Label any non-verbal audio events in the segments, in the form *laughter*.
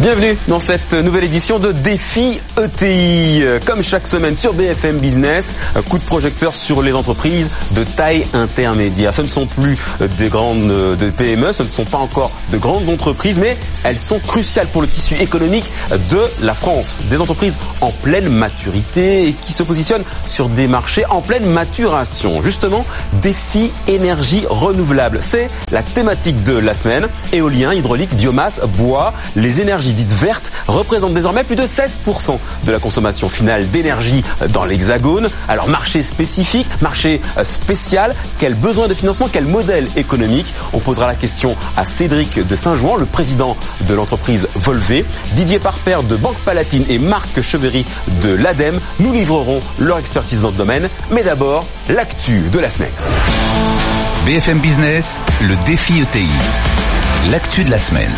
Bienvenue dans cette nouvelle édition de Défi ETI. Comme chaque semaine sur BFM Business, coup de projecteur sur les entreprises de taille intermédiaire. Ce ne sont plus des grandes de PME, ce ne sont pas encore de grandes entreprises, mais elles sont cruciales pour le tissu économique de la France. Des entreprises en pleine maturité et qui se positionnent sur des marchés en pleine maturation. Justement, Défi énergie renouvelable. C'est la thématique de la semaine. Éolien, hydraulique, biomasse, bois, les énergies dites vertes représentent désormais plus de 16% de la consommation finale d'énergie dans l'Hexagone. Alors marché spécifique, marché euh, spécial, quel besoin de financement, quel modèle économique? On posera la question à Cédric de Saint-Jouan, le président de l'entreprise Volvé, Didier Parper de Banque Palatine et Marc Chevery de l'ADEME nous livreront leur expertise dans ce domaine. Mais d'abord, l'actu de la semaine. BFM Business, le défi ETI. L'actu de la semaine.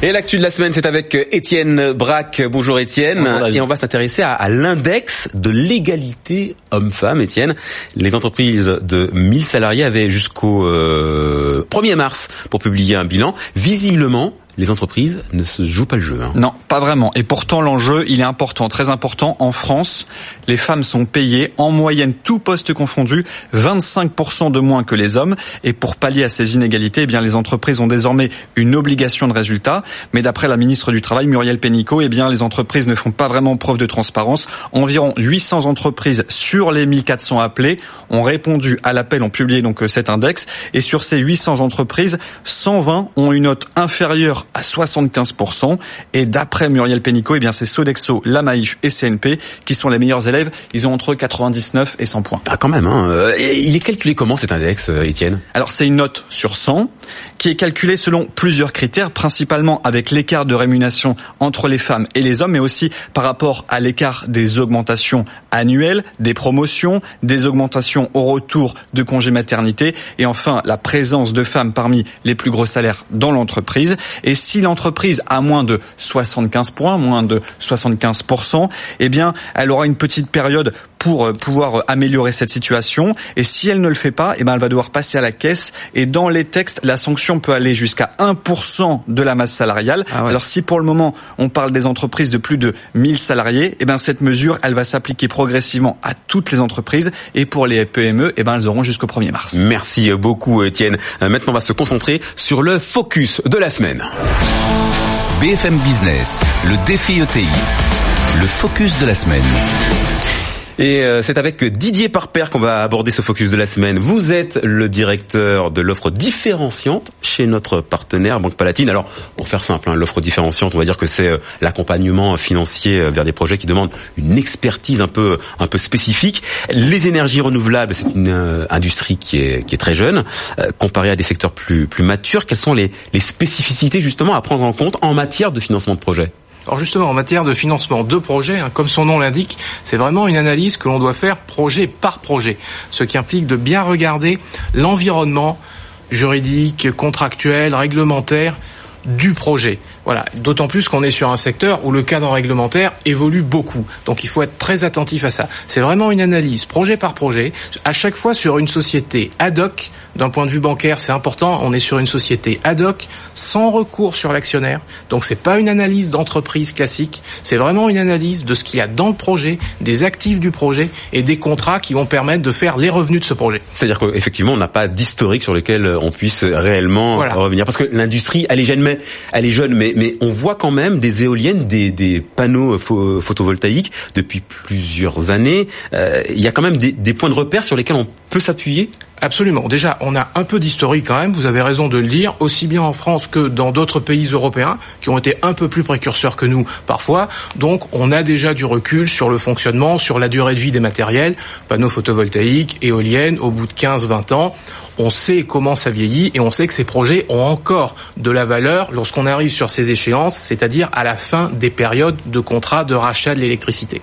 Et l'actu de la semaine, c'est avec Étienne Braque. Bonjour Étienne. et on va s'intéresser à, à l'index de l'égalité homme-femme. Étienne, les entreprises de 1000 salariés avaient jusqu'au euh, 1er mars pour publier un bilan. Visiblement, les entreprises ne se jouent pas le jeu. Hein. Non, pas vraiment. Et pourtant, l'enjeu, il est important, très important. En France, les femmes sont payées en moyenne, tout poste confondu, 25% de moins que les hommes. Et pour pallier à ces inégalités, eh bien, les entreprises ont désormais une obligation de résultat. Mais d'après la ministre du Travail, Muriel Pénicaud, eh bien, les entreprises ne font pas vraiment preuve de transparence. Environ 800 entreprises sur les 1400 appelées ont répondu à l'appel, ont publié donc cet index. Et sur ces 800 entreprises, 120 ont une note inférieure à 75%. Et d'après Muriel Pénicaud, eh bien, c'est Sodexo, La Maïf et CNP qui sont les meilleurs élèves. Ils ont entre 99 et 100 points. Ah, quand même, hein. Il est calculé comment cet index, Étienne? Alors, c'est une note sur 100 qui est calculée selon plusieurs critères, principalement avec l'écart de rémunération entre les femmes et les hommes, mais aussi par rapport à l'écart des augmentations annuelles, des promotions, des augmentations au retour de congé maternité, et enfin la présence de femmes parmi les plus gros salaires dans l'entreprise. Et si l'entreprise a moins de 75 points, moins de 75%, eh bien, elle aura une petite période pour pouvoir améliorer cette situation. Et si elle ne le fait pas, eh ben, elle va devoir passer à la caisse. Et dans les textes, la sanction peut aller jusqu'à 1% de la masse salariale. Ah ouais. Alors si pour le moment, on parle des entreprises de plus de 1000 salariés, eh ben, cette mesure, elle va s'appliquer progressivement à toutes les entreprises. Et pour les PME, eh ben, elles auront jusqu'au 1er mars. Merci beaucoup, Étienne. Maintenant, on va se concentrer sur le focus de la semaine. BFM Business, le défi ETI, le focus de la semaine. Et c'est avec Didier Parper qu'on va aborder ce focus de la semaine. Vous êtes le directeur de l'offre différenciante chez notre partenaire Banque Palatine. Alors, pour faire simple, hein, l'offre différenciante, on va dire que c'est l'accompagnement financier vers des projets qui demandent une expertise un peu un peu spécifique. Les énergies renouvelables, c'est une euh, industrie qui est qui est très jeune euh, comparée à des secteurs plus plus matures. Quelles sont les les spécificités justement à prendre en compte en matière de financement de projets alors justement, en matière de financement de projet, hein, comme son nom l'indique, c'est vraiment une analyse que l'on doit faire projet par projet, ce qui implique de bien regarder l'environnement juridique, contractuel, réglementaire du projet. Voilà, d'autant plus qu'on est sur un secteur où le cadre réglementaire évolue beaucoup. Donc il faut être très attentif à ça. C'est vraiment une analyse projet par projet, à chaque fois sur une société ad hoc. D'un point de vue bancaire, c'est important, on est sur une société ad hoc, sans recours sur l'actionnaire. Donc c'est pas une analyse d'entreprise classique, c'est vraiment une analyse de ce qu'il y a dans le projet, des actifs du projet et des contrats qui vont permettre de faire les revenus de ce projet. C'est-à-dire qu'effectivement, on n'a pas d'historique sur lequel on puisse réellement voilà. revenir. Parce que l'industrie, elle est jeune, mais elle est jeune, mais mais on voit quand même des éoliennes, des, panneaux photovoltaïques depuis plusieurs années. Euh, il y a quand même des, des points de repère sur lesquels on peut s'appuyer? Absolument. Déjà, on a un peu d'historique quand même, vous avez raison de le dire, aussi bien en France que dans d'autres pays européens qui ont été un peu plus précurseurs que nous parfois. Donc, on a déjà du recul sur le fonctionnement, sur la durée de vie des matériels, panneaux photovoltaïques, éoliennes, au bout de 15-20 ans on sait comment ça vieillit et on sait que ces projets ont encore de la valeur lorsqu'on arrive sur ces échéances, c'est-à-dire à la fin des périodes de contrat de rachat de l'électricité.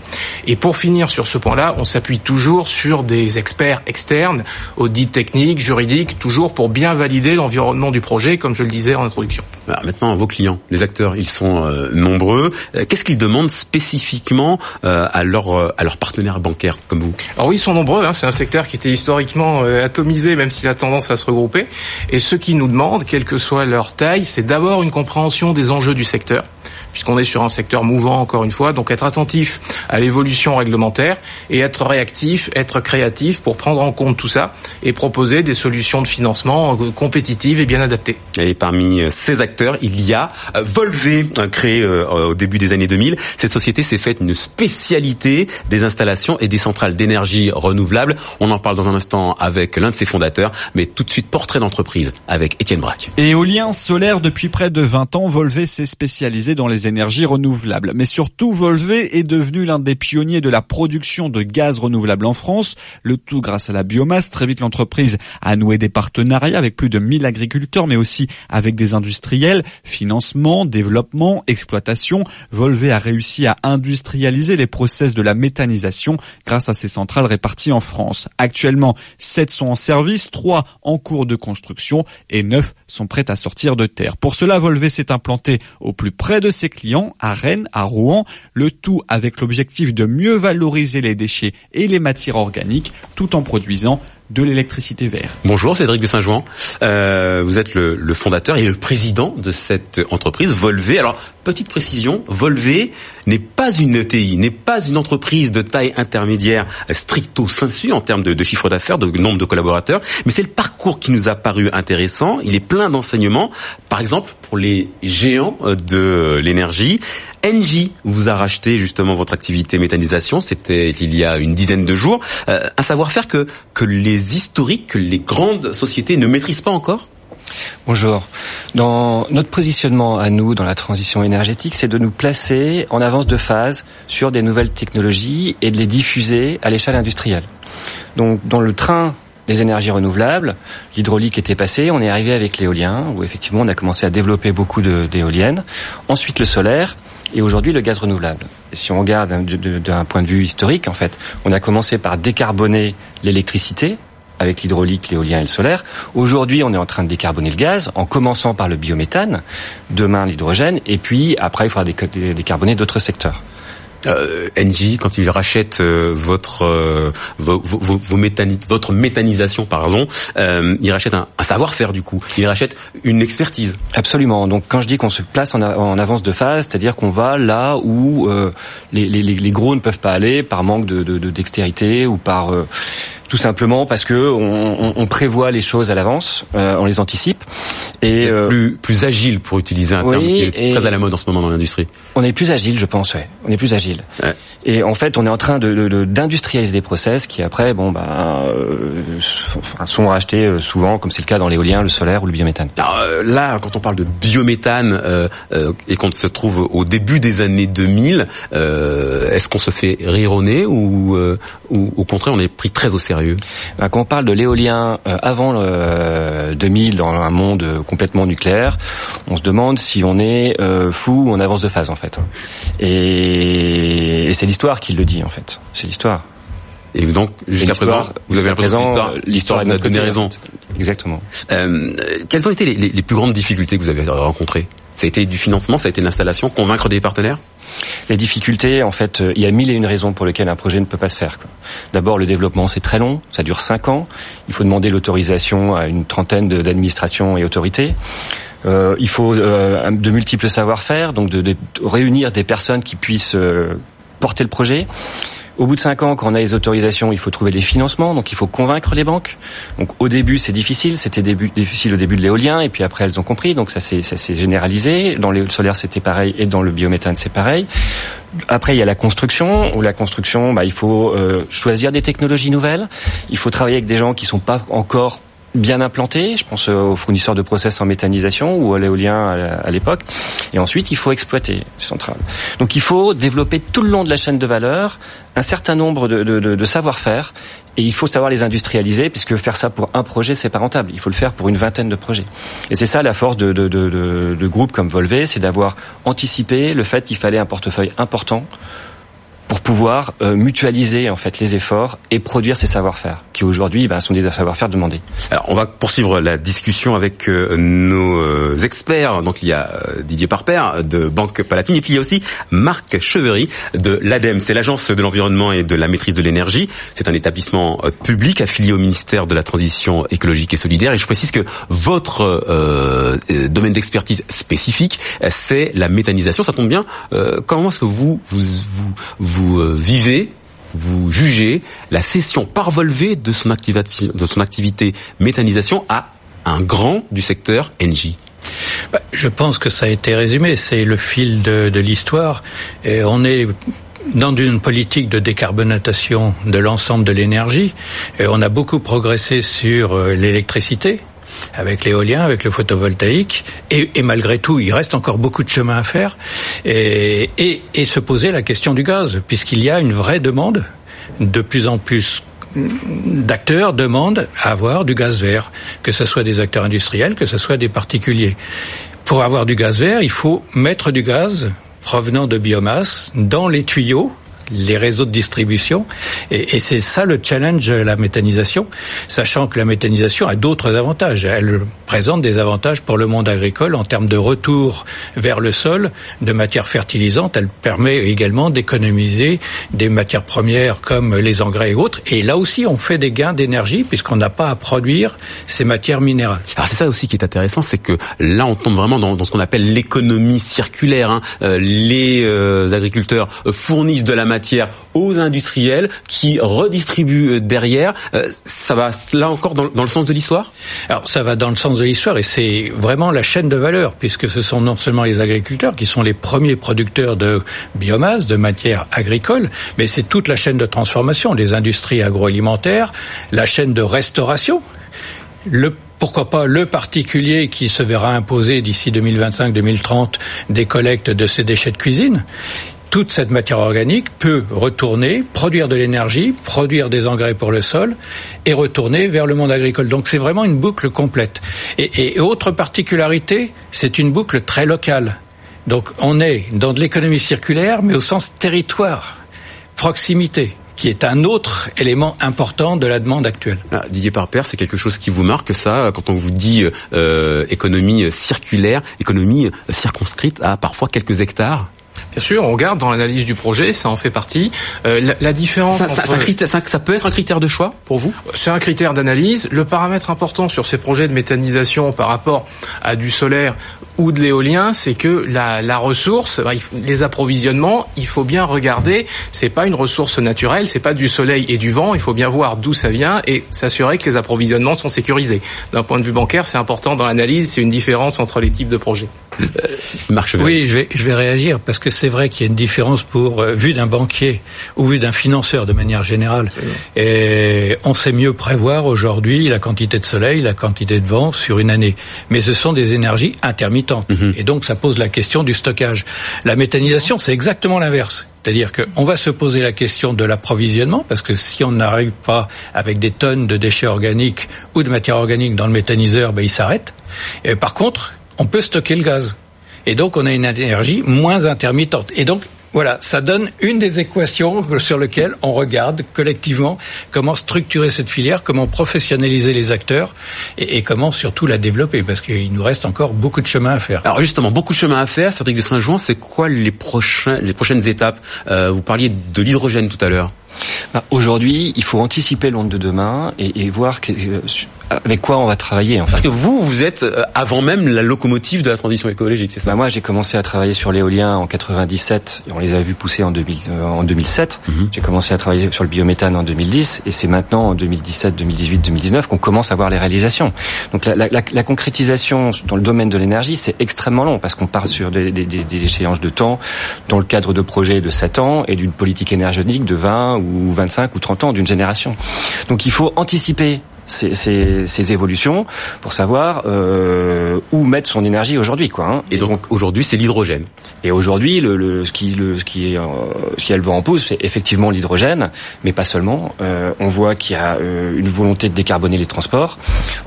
Et pour finir sur ce point-là, on s'appuie toujours sur des experts externes, audits techniques, juridiques, toujours pour bien valider l'environnement du projet, comme je le disais en introduction. maintenant, vos clients, les acteurs, ils sont euh, nombreux. Euh, qu'est-ce qu'ils demandent spécifiquement euh, à leurs partenaires bancaires comme vous? Alors oui, ils sont nombreux. Hein. C'est un secteur qui était historiquement atomisé, même s'il a tendance à se regrouper. Et ce qu'ils nous demandent, quelle que soit leur taille, c'est d'abord une compréhension des enjeux du secteur puisqu'on est sur un secteur mouvant encore une fois, donc être attentif à l'évolution réglementaire et être réactif, être créatif pour prendre en compte tout ça et proposer des solutions de financement euh, compétitives et bien adaptées. Et parmi euh, ces acteurs, il y a euh, Volvé, créé au début des années 2000. Cette société s'est faite une spécialité des installations et des centrales d'énergie renouvelables. On en parle dans un instant avec l'un de ses fondateurs, mais tout de suite portrait d'entreprise avec Étienne Braque. Éolien solaire depuis près de 20 ans, Volvé s'est spécialisé dans les énergies renouvelables. Mais surtout, Volvé est devenu l'un des pionniers de la production de gaz renouvelable en France. Le tout grâce à la biomasse. Très vite, l'entreprise a noué des partenariats avec plus de 1000 agriculteurs, mais aussi avec des industriels. Financement, développement, exploitation. Volvé a réussi à industrialiser les process de la méthanisation grâce à ses centrales réparties en France. Actuellement, 7 sont en service, 3 en cours de construction et 9 sont prêtes à sortir de terre. Pour cela, Volvé s'est implanté au plus près de ses clients, à Rennes, à Rouen, le tout avec l'objectif de mieux valoriser les déchets et les matières organiques tout en produisant de l'électricité verte. Bonjour Cédric de Saint-Jouan, euh, vous êtes le, le, fondateur et le président de cette entreprise Volvé. Alors petite précision, Volvé n'est pas une ETI, n'est pas une entreprise de taille intermédiaire stricto sensu en termes de, chiffre d'affaires, de nombre de collaborateurs, mais c'est le parcours qui nous a paru intéressant. Il est plein d'enseignements, par exemple pour les géants de l'énergie. Engie vous a racheté justement votre activité méthanisation, c'était il y a une dizaine de jours. Euh, un savoir-faire que les historiques, que les grandes sociétés ne maîtrisent pas encore? Bonjour. Dans notre positionnement à nous dans la transition énergétique, c'est de nous placer en avance de phase sur des nouvelles technologies et de les diffuser à l'échelle industrielle. Donc dans le train des énergies renouvelables, l'hydraulique était passé, on est arrivé avec l'éolien, où effectivement on a commencé à développer beaucoup d'éoliennes. Ensuite le solaire, et aujourd'hui le gaz renouvelable. Si on regarde d'un point de vue historique, en fait, on a commencé par décarboner l'électricité avec l'hydraulique, l'éolien et le solaire. Aujourd'hui, on est en train de décarboner le gaz en commençant par le biométhane, demain l'hydrogène, et puis après il faudra décarboner d'autres secteurs euh, Engie quand il rachète euh, votre euh, vos, vos, vos votre méthanisation pardon, euh, il rachète un, un savoir-faire du coup, il rachète une expertise. Absolument. Donc quand je dis qu'on se place en, en, avance de phase, c'est-à-dire qu'on va là où euh, les, les, les, gros ne peuvent pas aller par manque de, de, de dextérité ou par tout simplement parce que on, on, prévoit les choses à l'avance, euh, on les anticipe et euh, plus plus agile pour utiliser un terme qui est très à la mode en ce moment dans l'industrie. On est plus agile, je pense, ouais. On est plus agile. Ouais. Et en fait, on est en train de d'industrialiser de, des process qui après, bon, ben, euh, sont rachetés souvent, comme c'est le cas dans l'éolien, le solaire ou le biométhane. Alors, là, quand on parle de biométhane et qu'on se trouve au début des années 2000, est-ce qu'on se fait rironner ou, ou au contraire, on est pris très au sérieux? Ben, Quand on parle de l'éolien avant le 2000 dans un monde complètement nucléaire, on se demande si on est fou ou en avance de phase en fait. Et, et c'est l'histoire qui le dit en fait. C'est l'histoire. Et donc jusqu'à présent, vous avez l'impression que l'histoire vous a donné raison. Exactement. Euh, quelles ont été les, les, plus grandes difficultés que vous avez rencontrées? Ça a été du financement, ça a été l'installation, convaincre des partenaires? Les difficultés, en fait, il y a mille et une raisons pour lesquelles un projet ne peut pas se faire. D'abord, le développement, c'est très long, ça dure cinq ans. Il faut demander l'autorisation à une trentaine d'administrations et autorités. Euh, il faut euh, de multiples savoir-faire, donc de, réunir des personnes qui puissent euh, porter le projet. Au bout de cinq ans, quand on a les autorisations, il faut trouver les financements, donc il faut convaincre les banques. Donc au début, c'est difficile, c'était difficile au début de l'éolien, et puis après elles ont compris, donc ça s'est généralisé. Dans le solaire, c'était pareil, et dans le biométhane, c'est pareil. Après, il y a la construction, où la construction, bah, il faut euh, choisir des technologies nouvelles, il faut travailler avec des gens qui sont pas encore bien implanté. Je pense aux fournisseurs de process en méthanisation ou à l'éolien à l'époque. Et ensuite, il faut exploiter ces centrales. Donc il faut développer tout le long de la chaîne de valeur un certain nombre de, de, de, de savoir-faire et il faut savoir les industrialiser puisque faire ça pour un projet c'est pas rentable. Il faut le faire pour une vingtaine de projets. Et c'est ça la force de, de, de, de groupes comme Volvé, c'est d'avoir anticipé le fait qu'il fallait un portefeuille important pour pouvoir euh, mutualiser en fait les efforts et produire ces savoir-faire qui aujourd'hui ben, sont des savoir-faire demandés. Alors on va poursuivre la discussion avec euh, nos euh, experts. Donc il y a Didier Parper de Banque Palatine et puis il y a aussi Marc Chevery de l'ADEME. C'est l'agence de l'environnement et de la maîtrise de l'énergie. C'est un établissement public affilié au ministère de la transition écologique et solidaire. Et je précise que votre domaine d'expertise spécifique, c'est la méthanisation. Ça tombe bien. comment est-ce que vous vous, vous, vous vous euh, vivez vous jugez la cession par de son, de son activité méthanisation à un grand du secteur Engie bah, Je pense que ça a été résumé, c'est le fil de, de l'histoire. Et on est dans une politique de décarbonatation de l'ensemble de l'énergie. On a beaucoup progressé sur euh, l'électricité, avec l'éolien, avec le photovoltaïque, et, malgré tout, il reste encore beaucoup de chemin à faire, et, et, et se poser la question du gaz, puisqu'il y a une vraie demande. De plus en plus d'acteurs demandent à avoir du gaz vert, que ce soit des acteurs industriels, que ce soit des particuliers. Pour avoir du gaz vert, il faut mettre du gaz provenant de biomasse dans les tuyaux les réseaux de distribution. Et, c'est ça le challenge la méthanisation, sachant que la méthanisation a d'autres avantages. Elle présente des avantages pour le monde agricole en termes de retour vers le sol de matières fertilisantes. Elle permet également d'économiser des matières premières comme les engrais et autres. Et là aussi, on fait des gains d'énergie puisqu'on n'a pas à produire ces matières minérales. Alors c'est ça aussi qui est intéressant, c'est que là, on tombe vraiment dans, dans ce qu'on appelle l'économie circulaire. Hein. Euh, les euh, agriculteurs fournissent de la matière aux industriels qui redistribuent euh, derrière. Euh, ça va là encore dans, le sens de l'histoire? Alors ça va dans le sens de l'histoire et c'est vraiment la chaîne de valeur puisque ce sont non seulement les agriculteurs qui sont les premiers producteurs de biomasse, de matière agricole, mais c'est toute la chaîne de transformation, les industries agroalimentaires, la chaîne de restauration. Le pourquoi pas le particulier qui se verra imposer d'ici 2025-2030 des collectes de ses déchets de cuisine toute cette matière organique peut retourner, produire de l'énergie, produire des engrais pour le sol et retourner vers le monde agricole. Donc c'est vraiment une boucle complète. Et, autre particularité, c'est une boucle très locale. Donc on est dans de l'économie circulaire, mais au sens territoire, proximité qui est un autre élément important de la demande actuelle. Ah, Didier Parper, c'est quelque chose qui vous marque ça quand on vous dit euh, économie circulaire, économie circonscrite à parfois quelques hectares? Bien sûr, on regarde dans l'analyse du projet, ça en fait partie. Euh, la, la, différence. Ça, ça, ça, ça, peut être un critère de choix pour vous? C'est un critère d'analyse. Le paramètre important sur ces projets de méthanisation par rapport à du solaire ou de l'éolien, c'est que la, la ressource, bah, les approvisionnements, il faut bien regarder. C'est pas une ressource naturelle, c'est pas du soleil et du vent. Il faut bien voir d'où ça vient et s'assurer que les approvisionnements sont sécurisés. D'un point de vue bancaire, c'est important dans l'analyse. C'est une différence entre les types de projets. Euh, oui, je vais, je vais réagir parce que c'est vrai qu'il y a une différence pour euh, vu d'un banquier ou vu d'un financeur de manière générale. Et on sait mieux prévoir aujourd'hui la quantité de soleil, la quantité de vent sur une année. Mais ce sont des énergies intermittentes. Mhm. Et donc ça pose la question du stockage. La méthanisation, c'est exactement l'inverse. C'est-à-dire qu'on va se poser la question de l'approvisionnement, parce que si on n'arrive pas avec des tonnes de déchets organiques ou de matière organique dans le méthaniseur, ben, il s'arrête. Et par contre, on peut stocker le gaz. Et donc, on a une énergie moins intermittente. Et donc, voilà, ça donne une des équations sur lesquelles on regarde collectivement comment structurer cette filière, comment professionnaliser les acteurs et, comment surtout la développer, parce qu'il nous reste encore beaucoup de chemin à faire. Alors justement, beaucoup de chemin à faire. Cédric de Saint-Jean, c'est quoi les, prochains, les prochaines étapes? Euh, Vous parliez de l'hydrogène tout à l'heure. Bah, aujourd'hui, il faut anticiper l'onde de demain et, et voir que, euh, avec quoi on va travailler. En fait. Parce que vous, vous êtes euh, avant même la locomotive de la transition écologique, c'est ça? Bah Moi, j'ai commencé à travailler sur l'éolien en 97 et on les a vus pousser en, 2000, euh, en 2007. Mhm. J'ai commencé à travailler sur le biométhane en 2010 et c'est maintenant en 2017, 2018, 2019 qu'on commence à voir les réalisations. Donc la, la, la, la concrétisation dans le domaine de l'énergie, c'est extrêmement long parce qu'on part sur des, des, des, échéances de temps dans le cadre de projets de 7 ans et d'une politique énergétique de 20 ou 25 ou 30 ans d'une génération. Donc il faut anticiper ces, ces, ces évolutions pour savoir euh, où mettre son énergie aujourd'hui, quoi. Hein. Et donc aujourd'hui, c'est l'hydrogène. Et aujourd'hui, le, le, ce qui, le, ce qui est, euh, ce qui a le vent en pousse, c'est effectivement l'hydrogène, mais pas seulement. Euh, on voit qu'il y a une volonté de décarboner les transports.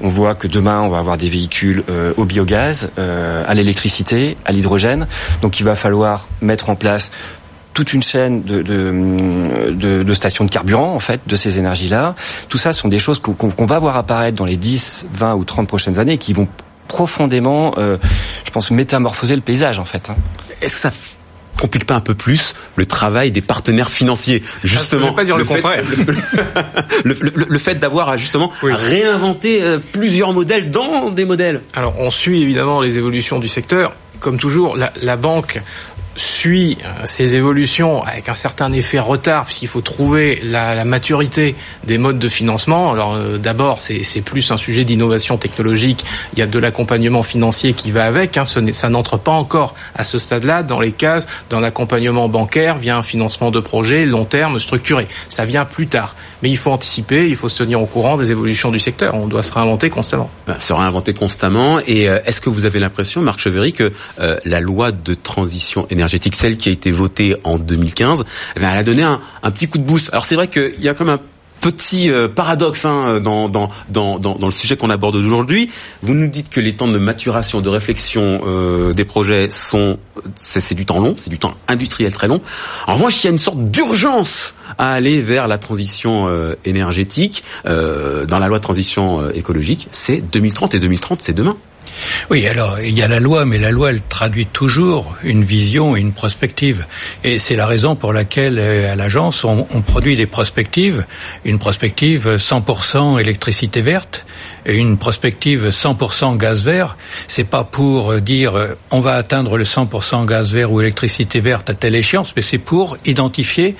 On voit que demain, on va avoir des véhicules au biogaz, à l'électricité, à l'hydrogène. Donc, il va falloir mettre en place toute une chaîne de, de, de, de, stations de carburant, en fait, de ces énergies-là. Tout ça sont des choses qu'on qu va voir apparaître dans les 10, 20 ou 30 prochaines années qui vont profondément, euh, je pense, métamorphoser le paysage, en fait. Hein. Est-ce que ça complique pas un peu plus le travail des partenaires financiers justement pas dire le, le fait, *laughs* le, le, le, fait d'avoir justement oui. réinventé euh, plusieurs modèles dans des modèles? Alors on suit évidemment les évolutions du secteur comme toujours la, la banque suit ces évolutions avec un certain effet retard puisqu'il faut trouver la, maturité des modes de financement. Alors euh, d'abord c'est plus un sujet d'innovation technologique, il y a de l'accompagnement financier qui va avec, hein. Ça n'entre pas encore à ce stade-là dans les cases d'un accompagnement bancaire via un financement de projet long terme structuré. Ça vient plus tard. Mais il faut anticiper, il faut se tenir au courant des évolutions du secteur, on doit se réinventer constamment. Se réinventer constamment et euh, est-ce que vous avez l'impression, Marc Chevry, que euh, la loi de transition énergétique énergétique, celle qui a été votée en 2015, eh elle a donné un, petit coup de boost. Alors c'est vrai qu'il y a comme un petit euh, paradoxe hein, dans, le sujet qu'on aborde aujourd'hui. Vous nous dites que les temps de maturation, de réflexion euh, des projets sont, c'est du temps long, c'est du temps industriel très long. En revanche, il y a une sorte d'urgence à aller vers la transition euh, énergétique. Euh, dans la loi de transition euh, écologique, c'est 2030 et 2030, c'est demain. Oui, alors il y a la loi, mais la loi elle traduit toujours une vision et une prospective, et c'est la raison pour laquelle à l'agence on, on, produit des prospectives, une prospective 100% électricité verte, et une prospective 100% gaz vert. C'est pas pour dire on va atteindre le 100% gaz vert ou électricité verte à telle échéance, mais c'est pour identifier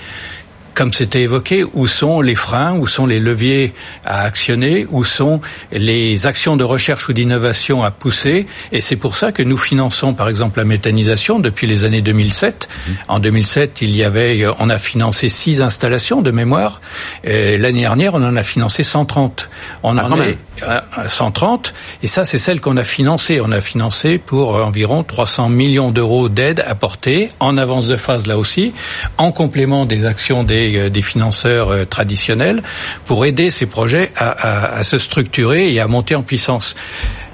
comme c'était évoqué, où sont les freins, où sont les leviers à actionner, où sont les actions de recherche ou d'innovation à pousser. Et c'est pour ça que nous finançons, par exemple, la méthanisation depuis les années 2007. Mmh. En 2007, il y avait, on a financé six installations de mémoire. L'année dernière, on en a financé 130. On ah, en est à 130. Et ça, c'est celle qu'on a financée. On a financé pour environ 300 millions d'euros d'aide apportée en avance de phase là aussi, en complément des actions des des, financeurs euh, traditionnels pour aider ces projets à, à, à, se structurer et à monter en puissance.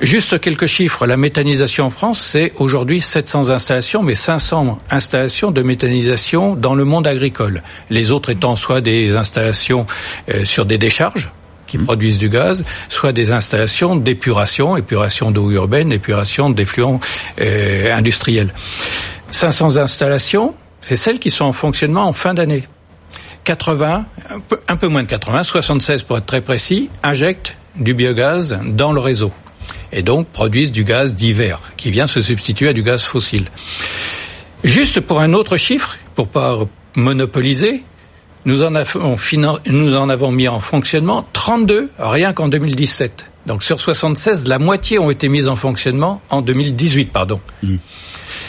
Juste quelques chiffres. La méthanisation en France, c'est aujourd'hui 700 installations, mais 500 installations de méthanisation dans le monde agricole. Les autres étant soit des installations euh, sur des décharges, qui mmh. produisent du gaz, soit des installations d'épuration, épuration d'eau urbaine, épuration d'effluents euh, industriels. 500 installations, c'est celles qui sont en fonctionnement en fin d'année. 80, un peu, un peu moins de 80, 76 pour être très précis, injectent du biogaz dans le réseau et donc produisent du gaz d'hiver qui vient se substituer à du gaz fossile. Juste pour un autre chiffre, pour pas monopoliser, nous en avons, nous en avons mis en fonctionnement 32 rien qu'en 2017. Donc sur 76, la moitié ont été mises en fonctionnement en 2018, pardon. Mmh.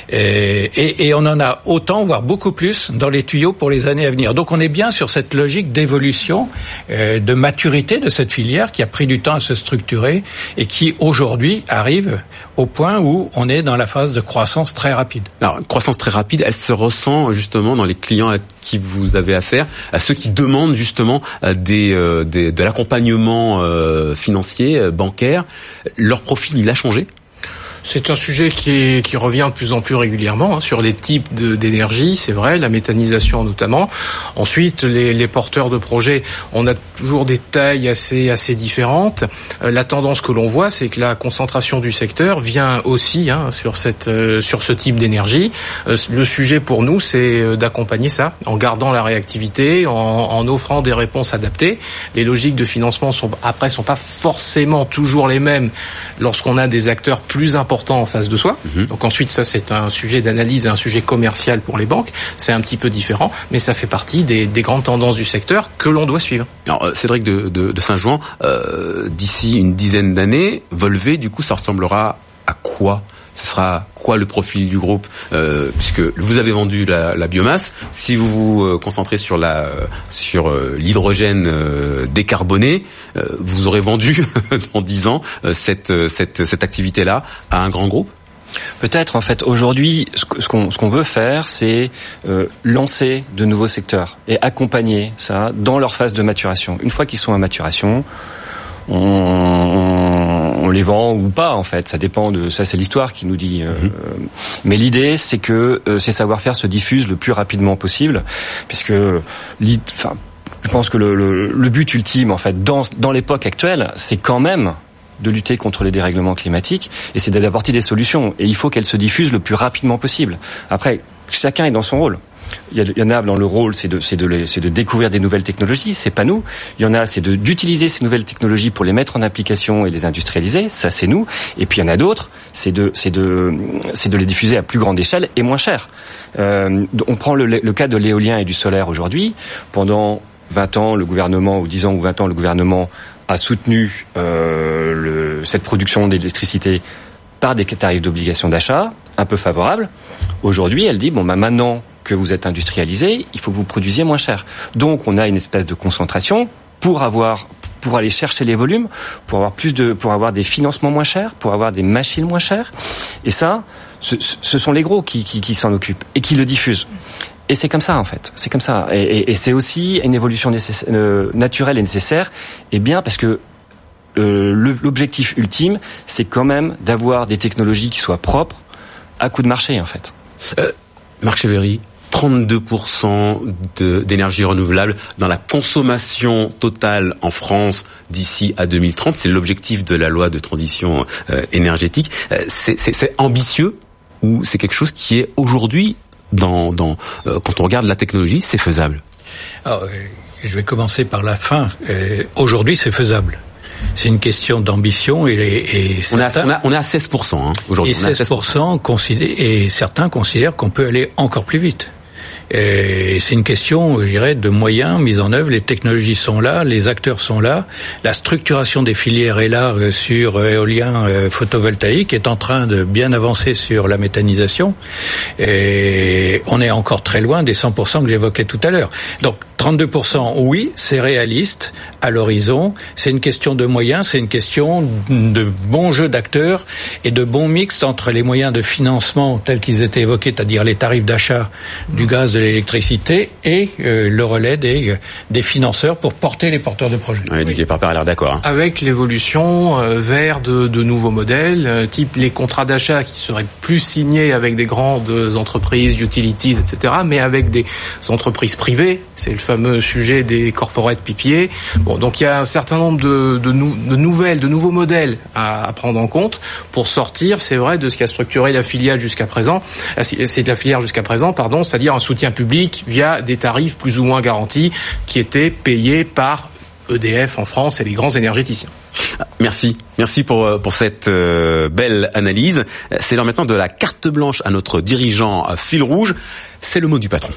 Et, et, et, on en a autant, voire beaucoup plus, dans les tuyaux pour les années à venir. Donc on est bien sur cette logique d'évolution, euh, de maturité de cette filière qui a pris du temps à se structurer et qui aujourd'hui arrive au point où on est dans la phase de croissance très rapide. Alors, croissance très rapide, elle se ressent justement dans les clients à qui vous avez affaire, à ceux qui demandent justement des, euh, des de l'accompagnement euh, financier, euh, bancaire. Leur profil, il a changé c'est un sujet qui, revient de plus en plus régulièrement hein, sur les types d'énergie, c'est vrai, la méthanisation notamment. Ensuite, les, les, porteurs de projets, on a toujours des tailles assez assez différentes. Euh, la tendance que l'on voit, c'est que la concentration du secteur vient aussi hein, sur cette euh, sur ce type d'énergie. Euh, le sujet pour nous, c'est euh, d'accompagner ça en gardant la réactivité, en, en, offrant des réponses adaptées. Les logiques de financement sont après sont pas forcément toujours les mêmes lorsqu'on a des acteurs plus importants en face de soi. Mmh. Donc ensuite, ça c'est un sujet d'analyse, un sujet commercial pour les banques. C'est un petit peu différent, mais ça fait partie des, des grandes tendances du secteur que l'on doit suivre. Alors euh, Cédric de, de, de Saint-Jean, euh, d'ici une dizaine d'années, Volvé, du coup, ça ressemblera à quoi? Ce sera quoi le profil du groupe euh, Puisque vous avez vendu la, biomasse, si vous vous euh, concentrez sur la sur euh, l'hydrogène décarboné, vous aurez vendu *laughs* dans 10 ans cette cette, cette activité-là à un grand groupe Peut-être en fait aujourd'hui ce qu'on ce qu'on veut faire c'est euh, lancer de nouveaux secteurs et accompagner ça dans leur phase de maturation. Une fois qu'ils sont à maturation, on, on, les vend ou pas en fait. Ça dépend de ça, c'est l'histoire qui nous dit. Euh, mhm. Mais l'idée, c'est que euh, ces savoir-faire se diffusent le plus rapidement possible, puisque, enfin, je pense que le, le, le, but ultime en fait dans dans l'époque actuelle, c'est quand même de lutter contre les dérèglements climatiques et c'est d'apporter des solutions. Et il faut qu'elles se diffusent le plus rapidement possible. Après, chacun est dans son rôle. Il y en a dans le rôle, c'est de, de, de, découvrir des nouvelles technologies, c'est pas nous. Il y en a, c'est d'utiliser ces nouvelles technologies pour les mettre en application et les industrialiser, ça c'est nous. Et puis il y en a d'autres, c'est de, les diffuser à plus grande échelle et moins cher. Euh, on prend le, cas de l'éolien et du solaire aujourd'hui. Pendant 20 ans, le gouvernement, ou 10 ans ou 20 ans, le gouvernement a soutenu euh, cette production d'électricité par des tarifs d'obligation d'achat un peu favorables. Aujourd'hui, elle dit bon bah maintenant que vous êtes industrialisé, il faut que vous produisiez moins cher. Donc on a une espèce de concentration pour avoir pour aller chercher les volumes, pour avoir plus de pour avoir des financements moins chers, pour avoir des machines moins chères. Et ça, ce, sont les gros qui, s'en occupent et qui le diffusent. Et c'est comme ça en fait, c'est comme ça. Et, c'est aussi une évolution euh, naturelle et nécessaire, et bien parce que euh, l'objectif ultime, c'est quand même d'avoir des technologies qui soient propres à coût de marché en fait. Euh, Marc 32% d'énergie renouvelable dans la consommation totale en France d'ici à 2030. C'est l'objectif de la loi de transition euh, énergétique. Euh, c'est ambitieux ou c'est quelque chose qui est aujourd'hui dans, dans euh, quand on regarde la technologie, c'est faisable? Alors, euh, je vais commencer par la fin. Euh, aujourd'hui, c'est faisable. C'est une question d'ambition et, et on, a, on, a, on, est à 16% hein, aujourd'hui. Et 16%, 16%. et certains considèrent qu'on peut aller encore plus vite. C'est une question, je dirais, de moyens mis en œuvre. Les technologies sont là, les acteurs sont là, la structuration des filières est là euh, sur euh, éolien euh, photovoltaïque, est en train de bien avancer sur la méthanisation. Et on est encore très loin des 100% que j'évoquais tout à l'heure. Donc 32%, oui, c'est réaliste à l'horizon. C'est une question de moyens, c'est une question de bon jeu d'acteurs et de bon mix entre les moyens de financement tels qu'ils étaient évoqués, c'est-à-dire les tarifs d'achat du gaz, de l'électricité et euh, le relais des, euh, des financeurs pour porter les porteurs de projets. Oui, Didier Parpère a l'air d'accord. Hein. Avec l'évolution euh, vers de, de, nouveaux modèles, type les contrats d'achat qui seraient plus signés avec des grandes entreprises, utilities, etc., mais avec des entreprises privées. C'est le fameux sujet des corporate pipiers. Bon, donc il y a un certain nombre de, de, de nouvelles, de nouveaux modèles à, à, prendre en compte pour sortir, c'est vrai, de ce qui a structuré la filiale jusqu'à présent. C'est de la filière jusqu'à présent, pardon, c'est-à-dire un soutien public via des tarifs plus ou moins garantis qui étaient payés par EDF en France et les grands énergéticiens. Merci, merci pour euh, pour cette euh, belle analyse. C'est l'heure maintenant de la carte blanche à notre dirigeant fil rouge. C'est le mot du patron.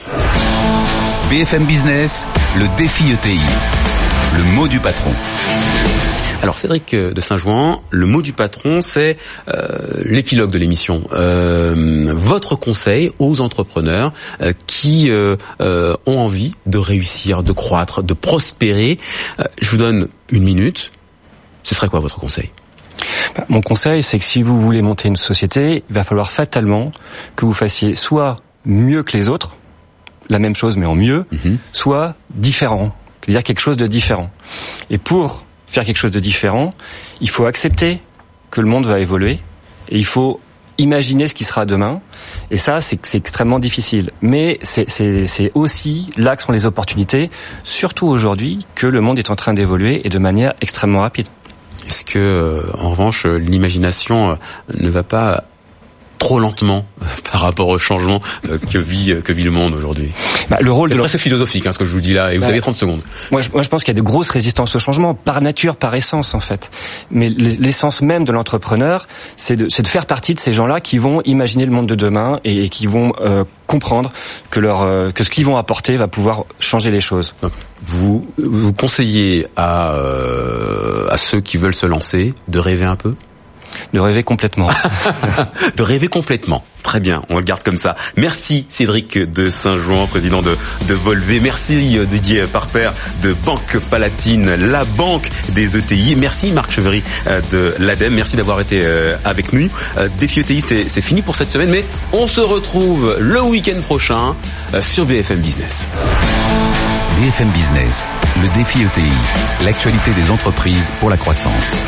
BFM Business, le défi ETI. Le mot du patron. Alors Cédric euh, de Saint-Jouan, le mot du patron, c'est euh, l'épilogue de l'émission. Euh, votre conseil aux entrepreneurs euh, qui euh, ont envie de réussir, de croître, de prospérer. je vous donne une minute. Ce serait quoi votre conseil? Bah, Mon conseil, c'est que si vous voulez monter une société, il va falloir fatalement que vous fassiez soit mieux que les autres, la même chose mais en mieux, mhm. soit différent, c'est-à-dire quelque chose de différent. Et pour faire quelque chose de différent, il faut accepter que le monde va évoluer et il faut imaginer ce qui sera demain. Et ça, c'est extrêmement difficile. Mais c'est aussi là que sont les opportunités, surtout aujourd'hui, que le monde est en train d'évoluer et de manière extrêmement rapide. Est-ce que, euh, en revanche, l'imagination euh, ne va pas trop lentement *laughs* par rapport au changement euh, que vit que vit le monde aujourd'hui. Bah, le rôle de presque philosophique hein, ce que je vous dis là et vous bah, avez 30 secondes. Moi je, moi je pense qu'il y a de grosses résistances au changement par nature, par essence en fait. Mais l'essence même de l'entrepreneur, c'est de, de faire partie de ces gens-là qui vont imaginer le monde de demain et, et qui vont euh, comprendre que leur euh, que ce qu'ils vont apporter va pouvoir changer les choses. Vous vous conseillez à à ceux qui veulent se lancer de rêver un peu? De rêver complètement. *laughs* de rêver complètement. Très bien, on le garde comme ça. Merci Cédric de Saint-Jean, président de, de Volvé. Merci euh, Didier Parper de Banque Palatine, la banque des ETI. Merci Marc Chevery euh, de l'ADEME. Merci d'avoir été euh, avec nous. Défi ETI, c'est fini pour cette semaine, mais on se retrouve le week-end prochain sur BFM Business. BFM Business, le défi ETI, l'actualité des entreprises pour la croissance.